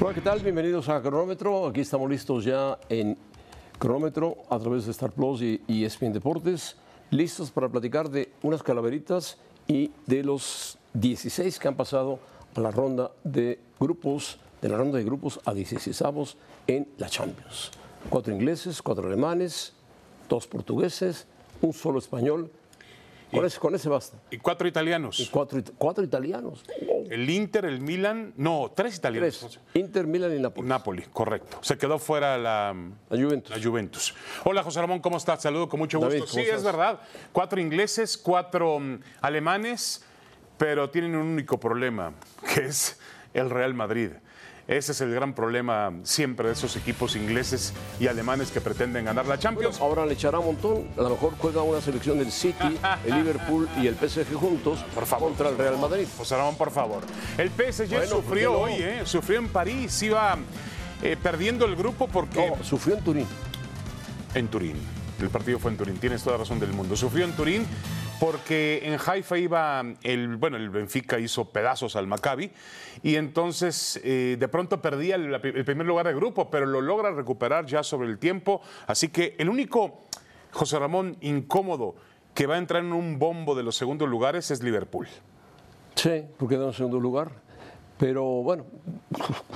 Hola, ¿qué tal? Bienvenidos a Cronómetro. Aquí estamos listos ya en Cronómetro a través de Star Plus y, y ESPN Deportes, listos para platicar de unas calaveritas y de los 16 que han pasado a la ronda de grupos, de la ronda de grupos a 16 en la Champions. Cuatro ingleses, cuatro alemanes, dos portugueses, un solo español. Con, ese, con ese basta. Y cuatro italianos. Y cuatro, cuatro italianos. El Inter, el Milan, no, tres italianos. Tres. Inter, Milan y Napoli. Napoli, correcto. Se quedó fuera la, La Juventus. la Juventus. Hola, José Ramón, ¿cómo estás? Saludo con mucho gusto. David, ¿cómo sí, es verdad. Cuatro ingleses, cuatro mm, alemanes, pero tienen un único problema, que es el Real Madrid. Ese es el gran problema siempre de esos equipos ingleses y alemanes que pretenden ganar la Champions. Ahora le echará un montón. A lo mejor juega una selección del City, el Liverpool y el PSG juntos Por favor. contra el Real Madrid. José Ramón, por favor. El PSG Bueno, ¿por sufrió no? hoy, ¿eh? Sufrió en París, iba eh, perdiendo el grupo porque... No, sufrió en Turín. En Turín. El partido fue en Turín, tienes toda razón del mundo. Sufrió en Turín porque en Haifa iba el, bueno, el Benfica hizo pedazos al Maccabi y entonces eh, de pronto perdía el, primer lugar de grupo, pero lo logra recuperar ya sobre el tiempo. Así que el único José Ramón incómodo que va a entrar en un bombo de los segundos lugares es Liverpool. Sí, porque quedó en segundo lugar. Pero bueno,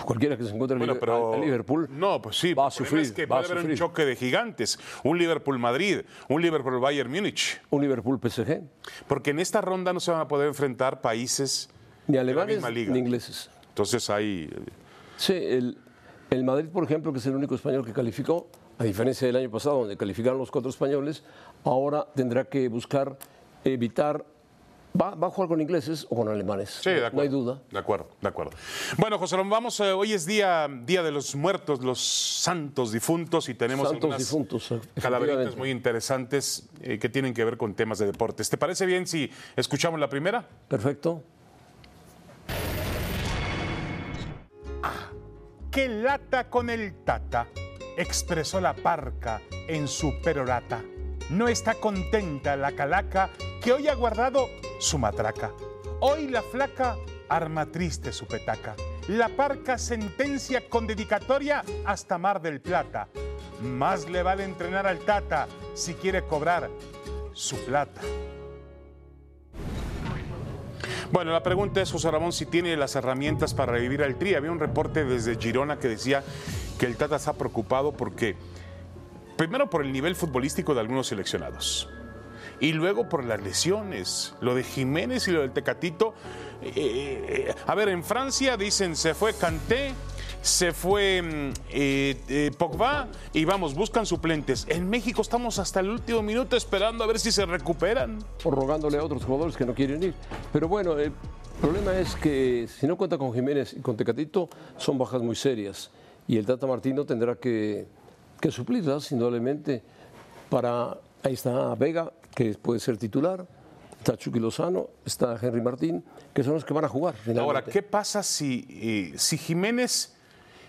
cualquiera que se encuentre en Bueno, pero a- Liverpool No, pues sí. va a sufrir. Es que va a haber un choque de gigantes. Un Liverpool-Madrid, un Liverpool-Bayern Múnich. Un Liverpool PSG. Porque en esta ronda no se van a poder enfrentar países Ni de la alemanes misma liga. ni ingleses. Entonces hay. Sí, el, el Madrid, por ejemplo, que es el único español que calificó, a diferencia del año pasado, donde calificaron los cuatro españoles, ahora tendrá que buscar evitar. Va, va a jugar con ingleses o con alemanes. Sí, de no, acuerdo. no hay duda. De acuerdo, de acuerdo. Bueno, José Ramón, vamos. eh, hoy es día, día de los muertos, los santos difuntos, y tenemos Santos algunas difuntos, calaveritas efectivamente. muy interesantes eh, que tienen que ver con temas de deportes. ¿Te parece bien si escuchamos la primera? Perfecto. ¡Qué lata con el tata! expresó la parca en su perorata. No está contenta la calaca que hoy ha guardado su matraca. Hoy la flaca arma triste su petaca. La parca sentencia con dedicatoria hasta Mar del Plata. Más le vale entrenar al tata si quiere cobrar su plata. Bueno, la pregunta es, José Ramón, si tiene las herramientas para revivir al Tri. Había un reporte desde Girona que decía que el Tata está preocupado porque, primero por el nivel futbolístico de algunos seleccionados, y luego por las lesiones, lo de Jiménez y lo del Tecatito. Eh, eh, a ver, en Francia dicen se fue Kanté, se fue mm, eh, eh, Pogba y vamos, buscan suplentes. En México estamos hasta el último minuto esperando a ver si se recuperan. o rogándole a otros jugadores que no quieren ir. Pero bueno, el problema es que si no cuenta con Jiménez y con Tecatito, son bajas muy serias. Y el Tata Martino tendrá que, que suplirlas, indudablemente. Para, ahí está Vega, que puede ser titular. Está Chucky Lozano, está Henry Martín, que son los que van a jugar. Ahora. ¿qué pasa si, eh, si Jiménez...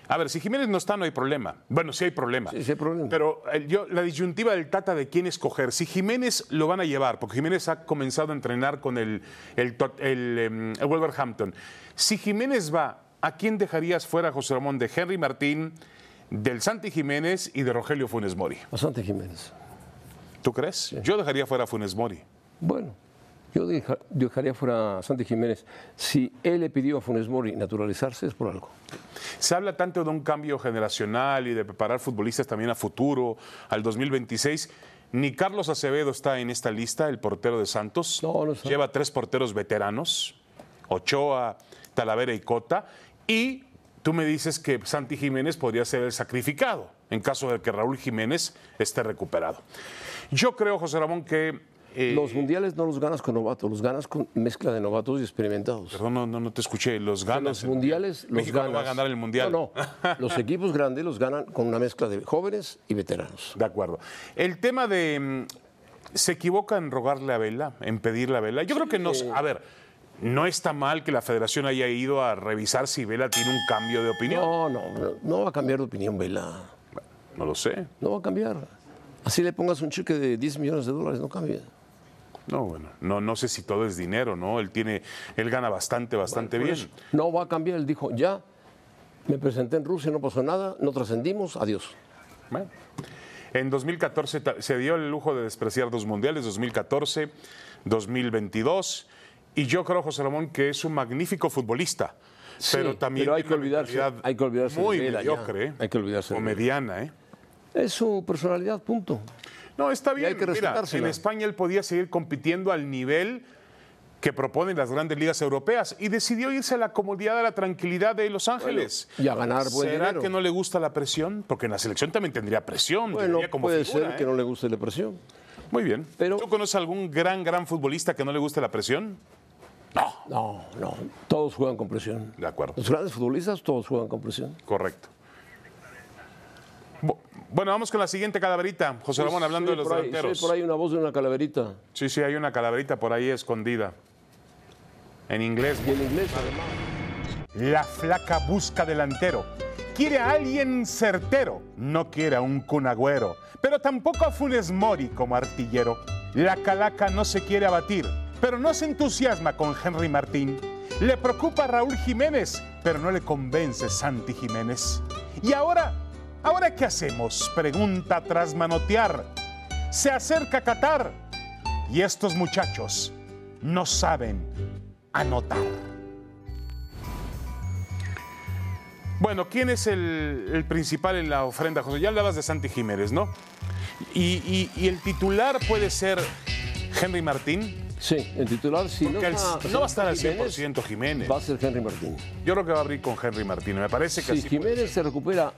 A ver, si Jiménez no está, no hay problema. Bueno, sí hay problema. Sí, sí hay problema. Pero eh, yo, la disyuntiva del Tata de quién escoger. Si Jiménez lo van a llevar, porque Jiménez ha comenzado a entrenar con el, el, el, em, el Wolverhampton. Si Jiménez va, ¿a quién dejarías fuera, José Ramón, de Henry Martín, del Santi Jiménez y de Rogelio Funes Mori? Bastante Jiménez. ¿Tú crees? Yo dejaría fuera a Funes Mori. Bueno, yo deja- dejaría fuera a Santi Jiménez. Si él le pidió a Funes Mori naturalizarse, es por algo. Se habla tanto de un cambio generacional y de preparar futbolistas también a futuro, al 2026. Ni Carlos Acevedo está en esta lista, el portero de Santos. No, no está. Lleva tres porteros veteranos, Ochoa, Talavera y Cota. Y tú me dices que Santi Jiménez podría ser el sacrificado en caso de que Raúl Jiménez esté recuperado. Yo creo, José Ramón, que... eh, Los mundiales no los ganas con novatos, los ganas con mezcla de novatos y experimentados. Perdón, no, no, no te escuché. Los ganas. los mundiales los México no va a ganar el mundial. No, no. Los equipos grandes los ganan con una mezcla de jóvenes y veteranos. De acuerdo. El tema de. mm, ¿Se equivoca en rogarle a Vela, en pedirle a Vela? Yo creo que no. A ver, no está mal que la federación haya ido a revisar si Vela tiene un cambio de opinión. No, no, no, no va a cambiar de opinión, Vela. No lo sé. No va a cambiar. Así le pongas un cheque de 10 millones de dólares, no cambia. No, bueno, no, no sé si todo es dinero, ¿no? Él tiene, él gana bastante, bastante Por bien. No va a cambiar, él dijo, ya Me presenté en Rusia, no pasó nada, no trascendimos, adiós. Bueno. En 2014 ta- se dio el lujo de despreciar dos mundiales, 2014, 2022. Y yo creo, José Ramón, que es un magnífico futbolista. Sí, pero también pero hay que olvidarse- hay que olvidarse muy de mediocre. ¿eh? Hay que olvidarse O mediana, ¿eh? Es su personalidad, punto. No, está bien. hay que Mira, en España él podía seguir compitiendo al nivel que proponen las grandes ligas europeas y decidió irse a la comodidad, a la tranquilidad de Los Ángeles. y a ganar buen ¿Será dinero. que no le gusta la presión? Porque en la selección también tendría presión. Bueno, como puede figura, ser ¿eh? que no le guste la presión. Muy bien. Pero- ¿Tú conoces algún gran, gran futbolista que no le guste la presión? No, no, todos juegan con presión. De acuerdo. Los grandes futbolistas todos juegan con presión. Correcto. Bu- Bueno, vamos con la siguiente calaverita. José Ramón, hablando Sí, de los por ahí, delanteros. sí, por ahí una voz de una calaverita. Sí, sí, hay una calaverita por ahí escondida. En inglés. Y en inglés, además. La flaca busca delantero. Quiere a alguien certero. No quiere a un cunagüero. Pero tampoco a Funes Mori como artillero. La calaca no se quiere abatir. Pero no se entusiasma con Henry Martín. Le preocupa Raúl Jiménez. Pero no le convence Santi Jiménez. Y ahora, ¿ahora qué hacemos? Pregunta tras manotear. Se acerca Qatar. Y estos muchachos no saben anotar. Bueno, ¿quién es el, el principal en la ofrenda, José? Ya hablabas de Santi Jiménez, ¿no? Y- y el titular puede ser Henry Martín, Sí, el titular, si no, el- está- no va a estar al Jiménez, 100% Jiménez. Va a ser Henry Martín. Yo creo que va a abrir con Henry Martín. Me parece que Si así puede Jiménez se recupera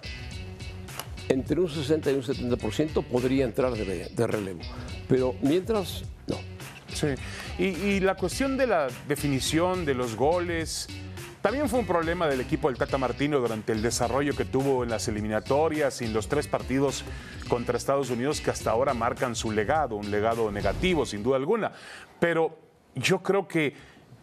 entre un 60 y un 70%, podría entrar de, de relevo. Pero mientras, no. Sí, y, y la cuestión de la definición de los goles también fue un problema del equipo del Tata Martino durante el desarrollo que tuvo en las eliminatorias y en los tres partidos contra Estados Unidos que hasta ahora marcan su legado, un legado negativo sin duda alguna. Pero yo creo que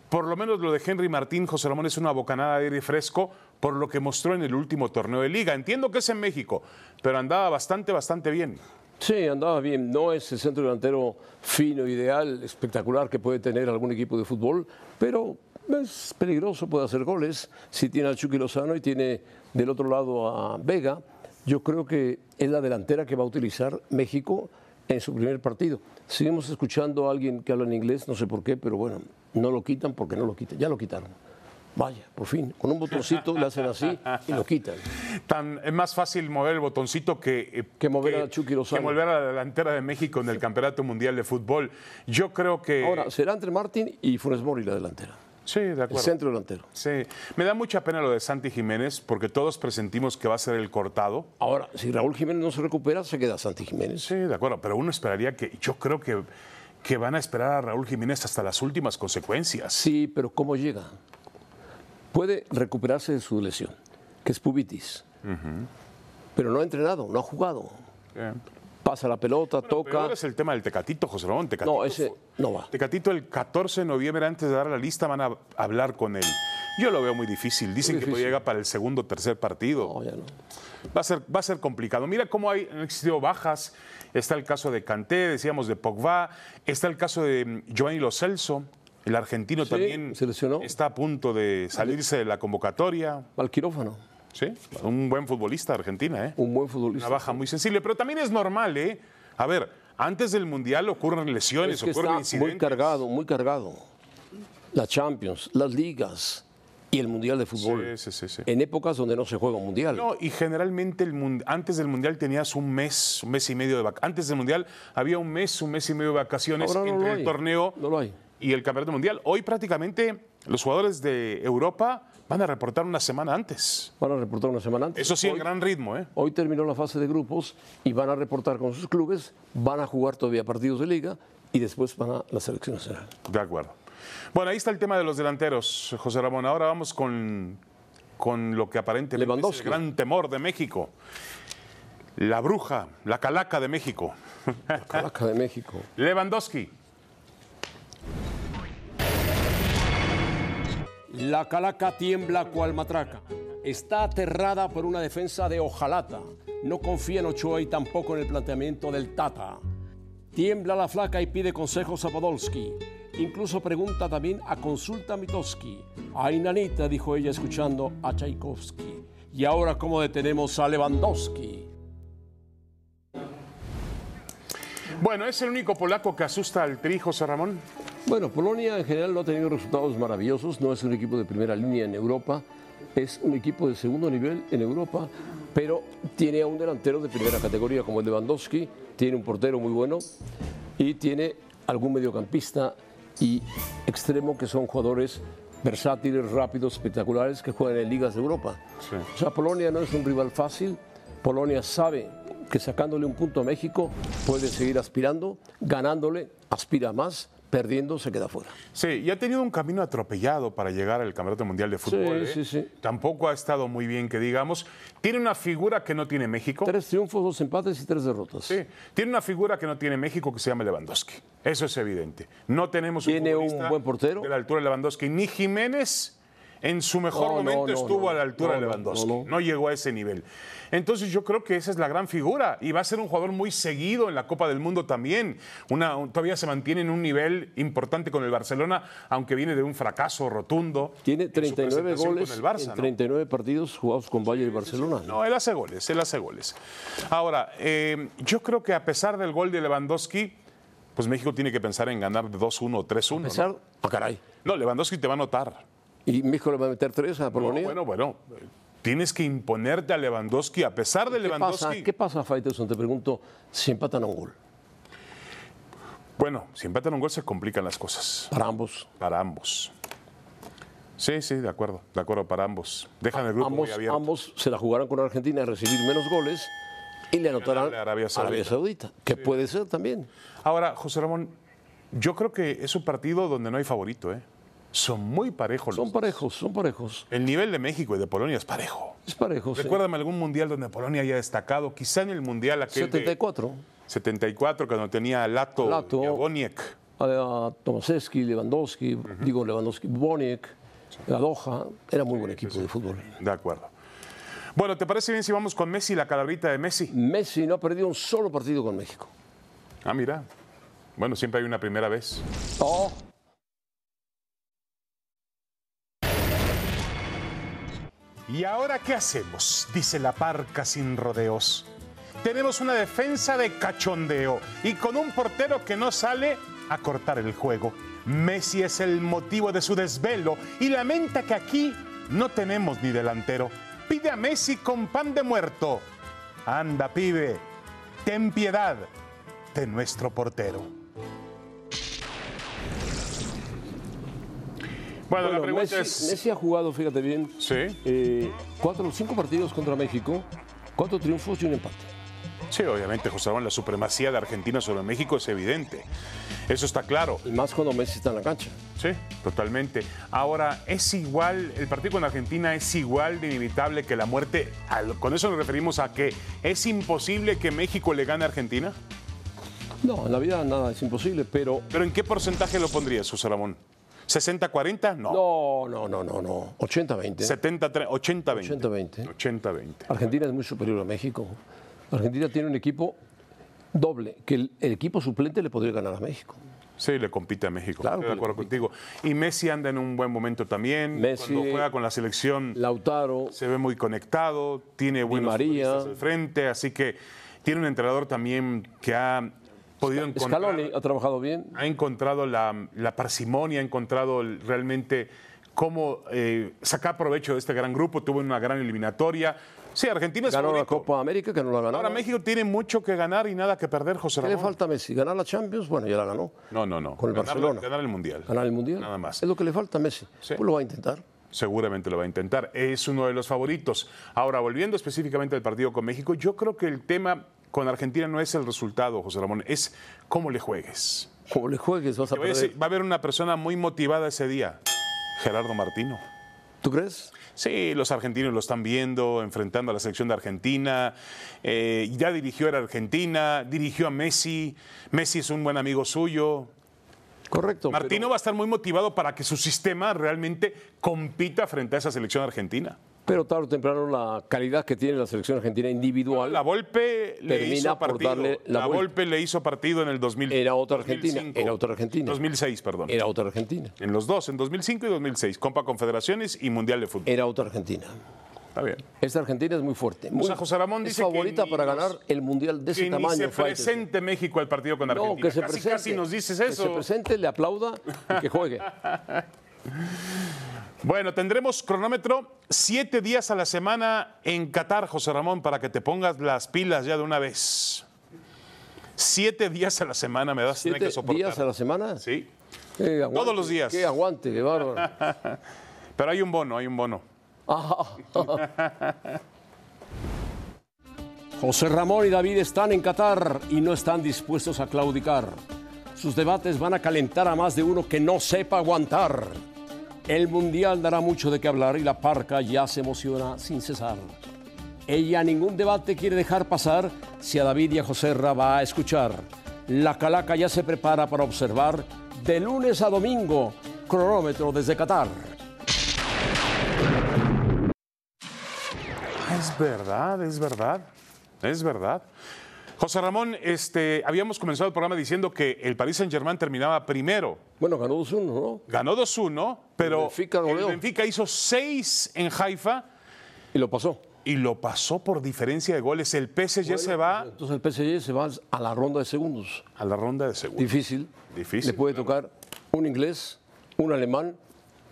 por lo menos lo de Henry Martín, José Ramón, es una bocanada de aire fresco por lo que mostró en el último torneo de liga. Entiendo que es en México, pero andaba bastante, bastante bien. Sí, andaba bien. No es el centro delantero fino, ideal, espectacular que puede tener algún equipo de fútbol, pero es peligroso, puede hacer goles. Si tiene al Chucky Lozano y tiene del otro lado a Vega, yo creo que es la delantera que va a utilizar México en su primer partido. Seguimos escuchando a alguien que habla en inglés, no sé por qué, pero bueno, no lo quitan porque no lo quitan. Ya lo quitaron. Vaya, por fin, con un botoncito le hacen así y lo quitan. Tan, es más fácil mover el botoncito que, eh, Que mover a Chucky Lozano. que mover a la delantera de México en el Campeonato Mundial de Fútbol. Yo creo que. Ahora, será entre Martín y Funes Mori la delantera. Sí, de El acuerdo. centro delantero. Sí. Me da mucha pena lo de Santi Jiménez porque todos presentimos que va a ser el cortado. Ahora, si Raúl Jiménez no se recupera, se queda Santi Jiménez. Sí, de acuerdo, pero uno esperaría que. Yo creo que, que van a esperar a Raúl Jiménez hasta las últimas consecuencias. Sí, pero ¿cómo llega? Puede recuperarse de su lesión, que es pubitis. Pero no ha entrenado, no ha jugado. Pasa la pelota, toca. ahora es el tema del Tecatito, José Ramón. Tecatito No, ese no va. Tecatito el 14 de noviembre, antes de dar la lista, van a hablar con él. Yo lo veo muy difícil. Dicen Muy que difícil. llega para el segundo o tercer partido. No, ya no. Va a ser, va a ser complicado. Mira cómo hay, han existido bajas. Está el caso de Kanté, decíamos de Pogba. Está el caso de mm, Giovanni Lo Celso. El argentino Sí, también se lesionó. está a punto de salirse de la convocatoria. Al quirófano. Sí, un buen futbolista Argentina, ¿eh? Un buen Una futbolista. baja muy sensible, pero también es normal, ¿eh? A ver, antes del Mundial ocurren lesiones, Es que ocurren está incidentes. muy cargado, muy cargado. La Champions, las ligas y el Mundial de Fútbol. Sí, sí, sí, sí. En épocas donde no se juega un Mundial. No, y generalmente el mun- antes del Mundial tenías un mes, un mes y medio de vacaciones. Antes del Mundial había un mes, un mes y medio de vacaciones Ahora entre el hay. torneo No lo hay. y el Campeonato Mundial. Hoy prácticamente los jugadores de Europa van a reportar una semana antes. Van a reportar una semana antes. Eso sí, en Hoy- gran ritmo, ¿eh? Hoy terminó la fase de grupos y van a reportar con sus clubes, van a jugar todavía partidos de liga y después van a la selección nacional. De acuerdo. Bueno, ahí está el tema de los delanteros, José Ramón. Ahora vamos con, con lo que aparentemente es el gran temor de México. La bruja, la calaca de México. La Calaca de México. Lewandowski. La Calaca tiembla cual matraca. Está aterrada por una defensa de Ojalata. No confía en Ochoa y tampoco en el planteamiento del Tata. Tiembla la flaca y pide consejos a Podolski. Incluso pregunta también a consulta Mitoski. Ay, nanita, dijo ella escuchando a Tchaikovsky. Y ahora, ¿cómo detenemos a Lewandowski? Bueno, ¿es el único polaco que asusta al tri, José Ramón? Bueno, Polonia en general no ha tenido resultados maravillosos, no es un equipo de primera línea en Europa, es un equipo de segundo nivel en Europa, pero tiene a un delantero de primera categoría como el Lewandowski, tiene un portero muy bueno y tiene algún mediocampista y extremo que son jugadores versátiles, rápidos, espectaculares que juegan en ligas de Europa. O sea, Polonia no es un rival fácil, Polonia sabe que sacándole un punto a México puede seguir aspirando, ganándole aspira más, perdiendo se queda fuera. Sí, y ha tenido un camino atropellado para llegar al Campeonato Mundial de Fútbol. Sí, ¿eh? sí, sí. Tampoco ha estado muy bien, que digamos. Tiene una figura que no tiene México. Tres triunfos, dos empates y tres derrotas. Sí, tiene una figura que no tiene México que se llama Lewandowski. Eso es evidente. No tenemos ¿Tiene un futbolista buen portero? de la altura de Lewandowski. Ni Jiménez en su mejor No, no, momento no, estuvo no. a la altura No, de no, Lewandowski. no, No, no. llegó a ese nivel. Entonces yo creo que esa es la gran figura y va a ser un jugador muy seguido en la Copa del Mundo también. Una, un- todavía se mantiene en un nivel importante con el Barcelona, aunque viene de un fracaso rotundo. Tiene en su 39 presentación goles con el Barça, en ¿no? 39 partidos jugados con Bayern y Barcelona. No, él hace goles, él hace goles. Ahora, eh, yo creo que a pesar del gol de Lewandowski, pues México tiene que pensar en ganar de 2-1 o 3-1. A ¿no? pesar, ah, caray. No, Lewandowski te va a notar. Y México le va a meter tres a No, Polonia. bueno, bueno. eh, Tienes que imponerte a Lewandowski a pesar de ¿Qué pasa, Lewandowski. ¿Qué pasa, Faitelson? Te pregunto, si empatan a un gol Bueno, si empatan un gol se complican las cosas para ambos. para ambos. Sí, sí, de acuerdo, de acuerdo para ambos. Dejan el grupo Ambos, muy abierto. ambos se la jugarán con Argentina a recibir menos goles y le anotarán a Arabia Saudita. Saudita, que puede ser también. Ahora, José Ramón, yo creo que es un partido donde no hay favorito, ¿eh? Son muy parejos. Son los- parejos, son parejos. El nivel de México y de Polonia es parejo. Es parejo. sí. Recuérdame algún mundial donde Polonia haya destacado, quizá en el mundial aquel de 74. 74 cuando tenía a Lato, Boniek. A, a Tomaszewski, Lewandowski, digo Lewandowski, Boniek, Gadoja. Era muy buen equipo de fútbol. De acuerdo. Bueno, ¿te parece bien si vamos con Messi, la calabrita de Messi? Messi no ha perdido un solo partido con México. Ah, mira. Bueno, siempre hay una primera vez. Oh, ¿Y ahora qué hacemos? Dice la parca sin rodeos. Tenemos una defensa de cachondeo y con un portero que no sale a cortar el juego. Messi es el motivo de su desvelo y lamenta que aquí no tenemos ni delantero. Pide a Messi con pan de muerto. Anda, pibe, ten piedad de nuestro portero. Bueno, la bueno, pregunta Messi, es... Messi ha jugado, fíjate bien, Sí. eh, cuatro o cinco partidos contra México, cuatro triunfos y un empate. Sí, obviamente, José Ramón, la supremacía de Argentina sobre México es evidente. Eso está claro. Y más cuando Messi está en la cancha. Sí, totalmente. Ahora, es igual, el partido con Argentina es igual de inevitable que la muerte. Con eso nos referimos a que es imposible que México le gane a Argentina. No, en la vida nada es imposible, pero ¿Pero en qué porcentaje lo pondrías, José Ramón? ¿60-40? No. no, no, no, no, no. 80-20. 70-80-20. 80-20. 80-20. Argentina es muy superior a México. Argentina tiene un equipo doble, que el, el equipo suplente le podría ganar a México. Sí, le compite a México. Claro Estoy de acuerdo contigo. Y Messi anda en un buen momento también. Messi- Cuando juega con la selección Lautaro, se ve muy conectado, tiene buenos María. al frente, así que tiene un entrenador también que ha podido encontrar, Scaloni ha trabajado bien. ha encontrado la, la parsimonia, ha encontrado realmente cómo eh, sacar provecho de este gran grupo, tuvo una gran eliminatoria. Sí, Argentina es Ganó la favorito. Copa América, que no la ganó. Ahora México tiene mucho que ganar y nada que perder, José ¿Qué le Ramón. falta a Messi? ¿Ganar la Champions? Bueno, ya la ganó. No, no, no. Con el ganar, Barcelona. ganar el Mundial. ¿Ganar el Mundial? Nada más. Es lo que le falta a Messi. Sí. Pues lo va a intentar. Seguramente lo va a intentar. Es uno de los favoritos. Ahora, volviendo específicamente al partido con México, yo creo que el tema con Argentina no es el resultado, José Ramón, es cómo le juegues. Como le juegues, vas a Te voy a perder. decir, va a haber una persona muy motivada ese día, Gerardo Martino. ¿Tú crees? Sí, los argentinos lo están viendo, enfrentando a la selección de Argentina. Eh, ya dirigió a la Argentina, dirigió a Messi. Messi es un buen amigo suyo. Correcto. Martino pero- va a estar muy motivado para que su sistema realmente compita frente a esa selección argentina. Pero tarde o temprano la calidad que tiene la selección argentina individual La Volpe le Termina hizo por partido. darle la la. Volpe le hizo partido en el 2000. Era otra Argentina, 2005. era otra Argentina. 2006, perdón. era otra Argentina. En los dos, en 2005 y 2006, Copa Confederaciones y Mundial de Fútbol. Era otra Argentina. Está bien. Esta Argentina es muy fuerte. Muy, o sea, José Ramón es dice favorita que para ganar el mundial de ese que tamaño. ni se presente México al partido con Argentina. No, que se casi, presente. casi nos dices Que se eso. presente, le aplauda y que juegue. Bueno, tendremos cronómetro siete días a la semana en Qatar, José Ramón, para que te pongas las pilas ya de una vez. Siete días a la semana me das a tener ¿Siete que soportar. días a la semana? Sí, aguante, Todos los días. Qué aguante, qué bárbaro. pero hay un bono, hay un bono. José Ramón y David están en Qatar y no están dispuestos a claudicar. Sus debates van a calentar a más de uno que no sepa aguantar. El Mundial dará mucho de qué hablar y la parca ya se emociona sin cesar. Ella ningún debate quiere dejar pasar si a David y a José Ra va a escuchar. La calaca ya se prepara para observar de lunes a domingo, cronómetro desde Qatar. Es verdad, es verdad, es verdad. José Ramón, este, habíamos comenzado el programa diciendo que el Paris Saint-Germain terminaba primero. Bueno, ganó 2-1, ¿no? Ganó 2-1, pero El Benfica el. Benfica hizo 6 en Haifa Y lo pasó. y lo pasó por diferencia de goles. El PSG se va Entonces el PSG se va a la ronda de segundos. a la ronda de segundo. Difícil. Difícil, Le puede tocar un inglés, un alemán,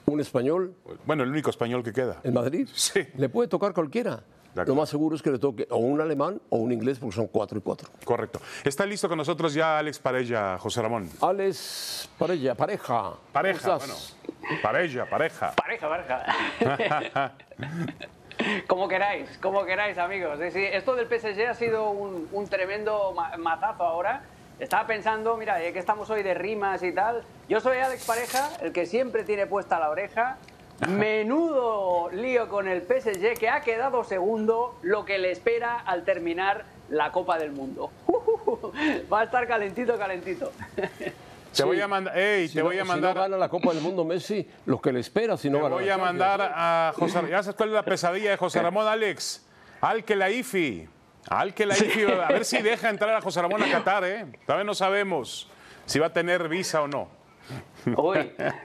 un español, Bueno, el único español que queda. el Madrid. Sí. Le puede tocar cualquiera. Lo más seguro es que le toque o un alemán o un inglés porque son cuatro y cuatro. Correcto. Está listo con nosotros ya Alex Parella, José Ramón. Alex Parella, pareja. Pareja, ¿Cómo bueno. estás? Pareja, pareja. Pareja, pareja. como queráis, como queráis, amigos. Sí, sí, Esto del PSG ha sido un, un tremendo ma- mazazo ahora. Estaba pensando, mira, ya que estamos hoy de rimas y tal. Yo soy Alex Pareja, el que siempre tiene puesta la oreja. Menudo lío con el PSG que ha quedado segundo, lo que le espera al terminar la Copa del Mundo. Va a estar calentito, calentito. Te voy a mandar, Si te no- voy a Si mandar, no gana la Copa del Mundo Messi, lo que le espera si no te gana voy la a mandar a José. ¿Ya sabes cuál es la pesadilla de José Ramón, Alex? Al que la IFI. Al que la IFI. A ver si deja entrar a José Ramón a Qatar, ¿eh? Todavía no sabemos si va a tener visa o no.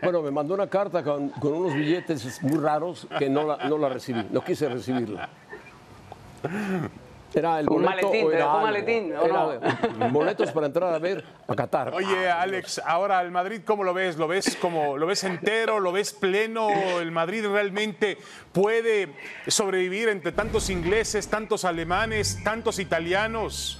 Bueno, me mandó una carta con, con unos billetes muy raros que no la, no la recibí, no quise recibirla. Era el Un boleto maletín, o ¿te era algo. maletín o Era boletos para entrar a ver a Qatar. Oye, Alex, ahora el Madrid, ¿cómo lo ves? ¿Lo ves como lo ves entero? ¿Lo ves pleno? ¿El Madrid realmente puede sobrevivir entre tantos ingleses, tantos alemanes, tantos italianos?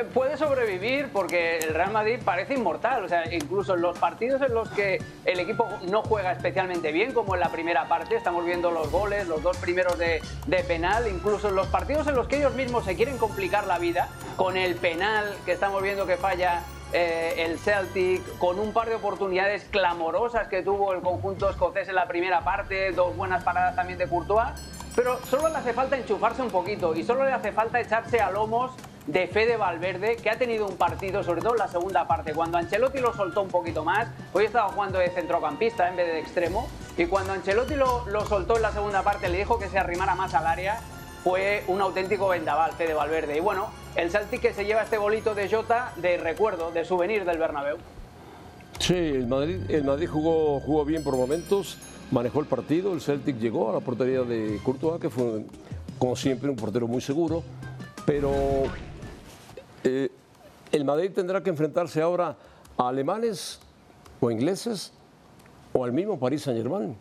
P- Puede sobrevivir porque el Real Madrid parece inmortal. O sea, incluso en los partidos en los que el equipo no juega especialmente bien, como en la primera parte, estamos viendo los goles, los dos primeros de, de penal, incluso en los partidos en los que ellos mismos se quieren complicar la vida, con el penal que estamos viendo que falla eh, el Celtic, con un par de oportunidades clamorosas que tuvo el conjunto escocés en la primera parte, dos buenas paradas también de Courtois. Pero solo le hace falta enchufarse un poquito y solo le hace falta echarse a lomos de Fede Valverde, que ha tenido un partido, sobre todo en la segunda parte, cuando Ancelotti lo soltó un poquito más, hoy estaba jugando de centrocampista en vez de, extremo, y cuando Ancelotti lo, lo soltó en la segunda parte, le dijo que se arrimara más al área, fue un auténtico vendaval Fede Valverde. Y bueno, el Celtic que se lleva este bolito de Jota de recuerdo, de souvenir del Bernabéu. Sí, el Madrid, el Madrid jugó, jugó bien por momentos, manejó el partido, el Celtic llegó a la portería de Courtois, que fue, como siempre, un portero muy seguro, pero eh, el Madrid tendrá que enfrentarse ahora a alemanes o ingleses o al mismo Paris Saint-Germain.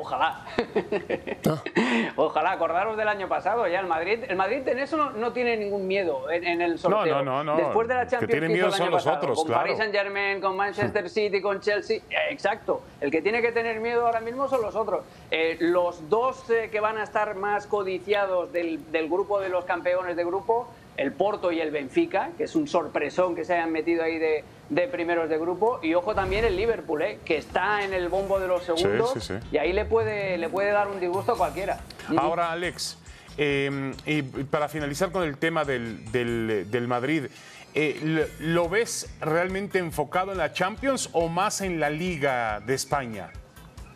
Ojalá. Ojalá, acordaros del año pasado, ya el Madrid. El Madrid en eso no, no tiene ningún miedo en, en el sorteo. no, no. Después de la Que Champions que hizo miedo el son año los pasado, otros, con claro. Paris Saint Germain, con Manchester City, con Chelsea. eh, exacto. El que tiene que tener miedo ahora mismo son los otros. Eh, los dos eh, que van a estar más codiciados del, del grupo de los campeones de grupo el Porto y el Benfica, que es un sorpresón que se hayan metido ahí de, de primeros de grupo. Y ojo también el Liverpool, ¿eh? que está en el bombo de los segundos. sí, sí. Y ahí le puede, le puede dar un disgusto a cualquiera. Ahora, Alex, eh, y para finalizar con el tema del, del- del Madrid, eh, ¿lo- ¿lo ves realmente enfocado en la Champions o más en la Liga de España?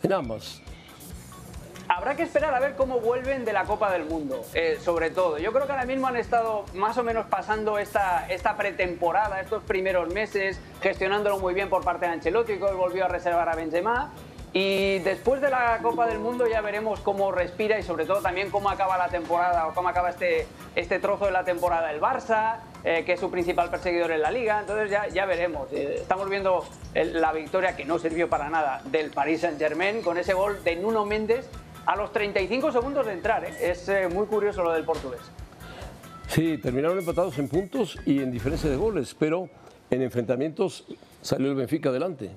En ambas. Habrá que esperar a ver cómo vuelven de la Copa del Mundo, eh, sobre todo. Yo creo que ahora mismo han estado más o menos pasando esta, esta pretemporada, estos primeros meses, gestionándolo muy bien por parte de Ancelotti, que hoy volvió a reservar a Benzema. Y después de la Copa del Mundo ya veremos cómo respira y sobre todo también cómo acaba la temporada o cómo acaba este, este trozo de la temporada el Barça, eh, que es su principal perseguidor en la liga. Entonces ya, ya veremos. Eh, estamos viendo la victoria que no sirvió para nada del Paris Saint-Germain con ese gol de Nuno Méndez a los 35 segundos de entrar. ¿eh? Es muy curioso lo del portugués. Sí, terminaron empatados en puntos y en diferencia de goles, pero en enfrentamientos salió el Benfica adelante.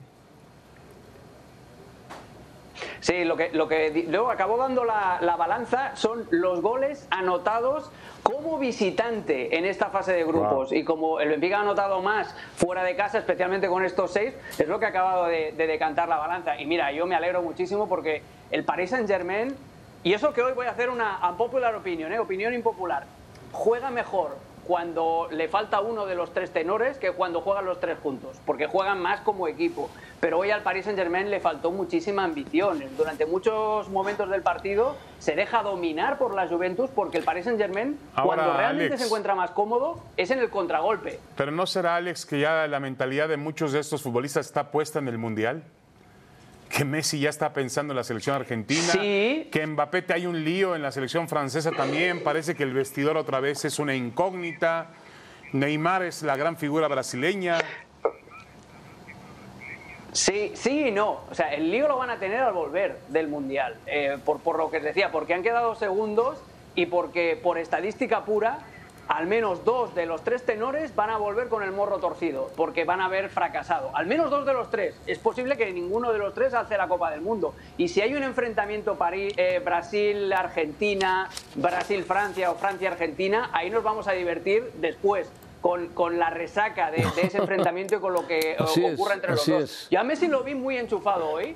Sí, lo que, lo que luego acabó dando la, balanza son los goles anotados como visitante en esta fase de grupos. Y como el Benfica ha anotado más fuera de casa, especialmente con estos seis, es lo que ha acabado de, decantar la balanza. Y mira, yo me alegro muchísimo porque el Paris Saint-Germain, y eso que hoy voy a hacer una unpopular opinion, ¿eh? opinión impopular, juega mejor cuando le falta uno de los tres tenores que cuando juegan los tres juntos, porque juegan más como equipo. Pero hoy al Paris Saint-Germain le faltó muchísima ambición. Durante muchos momentos del partido se deja dominar por la Juventus porque el Paris Saint-Germain, cuando realmente se encuentra más cómodo, es en el contragolpe. Pero ¿no será, Alex, que ya la mentalidad de muchos de estos futbolistas está puesta en el Mundial? que Messi ya está pensando en la selección argentina, que Mbappé te hay un lío en la selección francesa también, parece que el vestidor otra vez es una incógnita, Neymar es la gran figura brasileña. Sí, sí y no. O sea, el lío lo van a tener al volver del Mundial, eh, por, por lo que os decía, porque han quedado segundos y porque por estadística pura al menos dos de los tres tenores van a volver con el morro torcido, porque van a haber fracasado. Al menos dos de los tres. Es posible que ninguno de los tres alce la Copa del Mundo. Y si hay un enfrentamiento eh, Brasil-Argentina, Brasil-Francia o Francia-Argentina, ahí nos vamos a divertir después. Con, la resaca de, ese enfrentamiento y con lo que ocurra entre los dos. Yo a Messi lo vi muy enchufado hoy.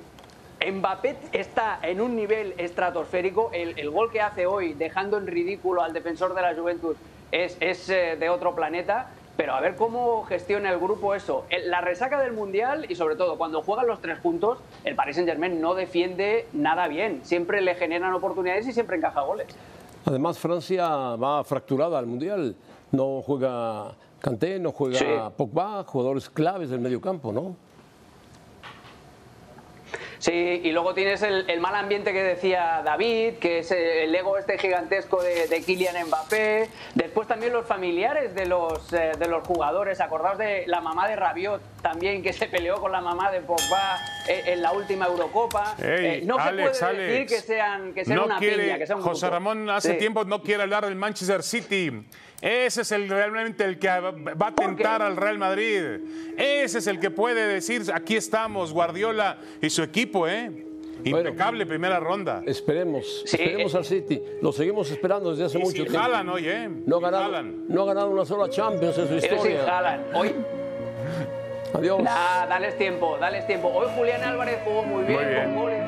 Mbappé está en un nivel estratosférico. El, el, gol que hace hoy, dejando en ridículo al defensor de la Juventud es, eh, de otro planeta. Pero a ver cómo gestiona el grupo eso. La resaca del Mundial y sobre todo cuando juegan los tres juntos, el Paris Saint-Germain no defiende nada bien. Siempre le generan oportunidades y siempre encaja goles. Además, Francia va fracturada al Mundial. No juega Kanté, no juega Pogba, jugadores claves del medio campo, ¿no? Sí, y luego tienes el, mal ambiente que decía David, que es el ego este gigantesco de, de Kylian Mbappé. Después también los familiares de los, eh, de los jugadores. Acordaos de la mamá de Rabiot también, que se peleó con la mamá de Pogba eh, en, la última Eurocopa. Eh, no se puede decir que sean, que sean una piña, que sean un José Ramón hace tiempo no quiere hablar del Manchester City. Ese es el realmente el que va a tentar al Real Madrid. Ese es el que puede decir, aquí estamos, Guardiola y su equipo, ¿eh? Impecable primera ronda. Esperemos, esperemos al City. Lo seguimos esperando desde hace mucho tiempo. Jalan hoy, ¿eh? No ha, ganado, no ha ganado una sola Champions en su historia. jalan. Hoy... Adiós. dales tiempo, dales tiempo. Hoy Julián Álvarez jugó muy bien, muy bien. con goles.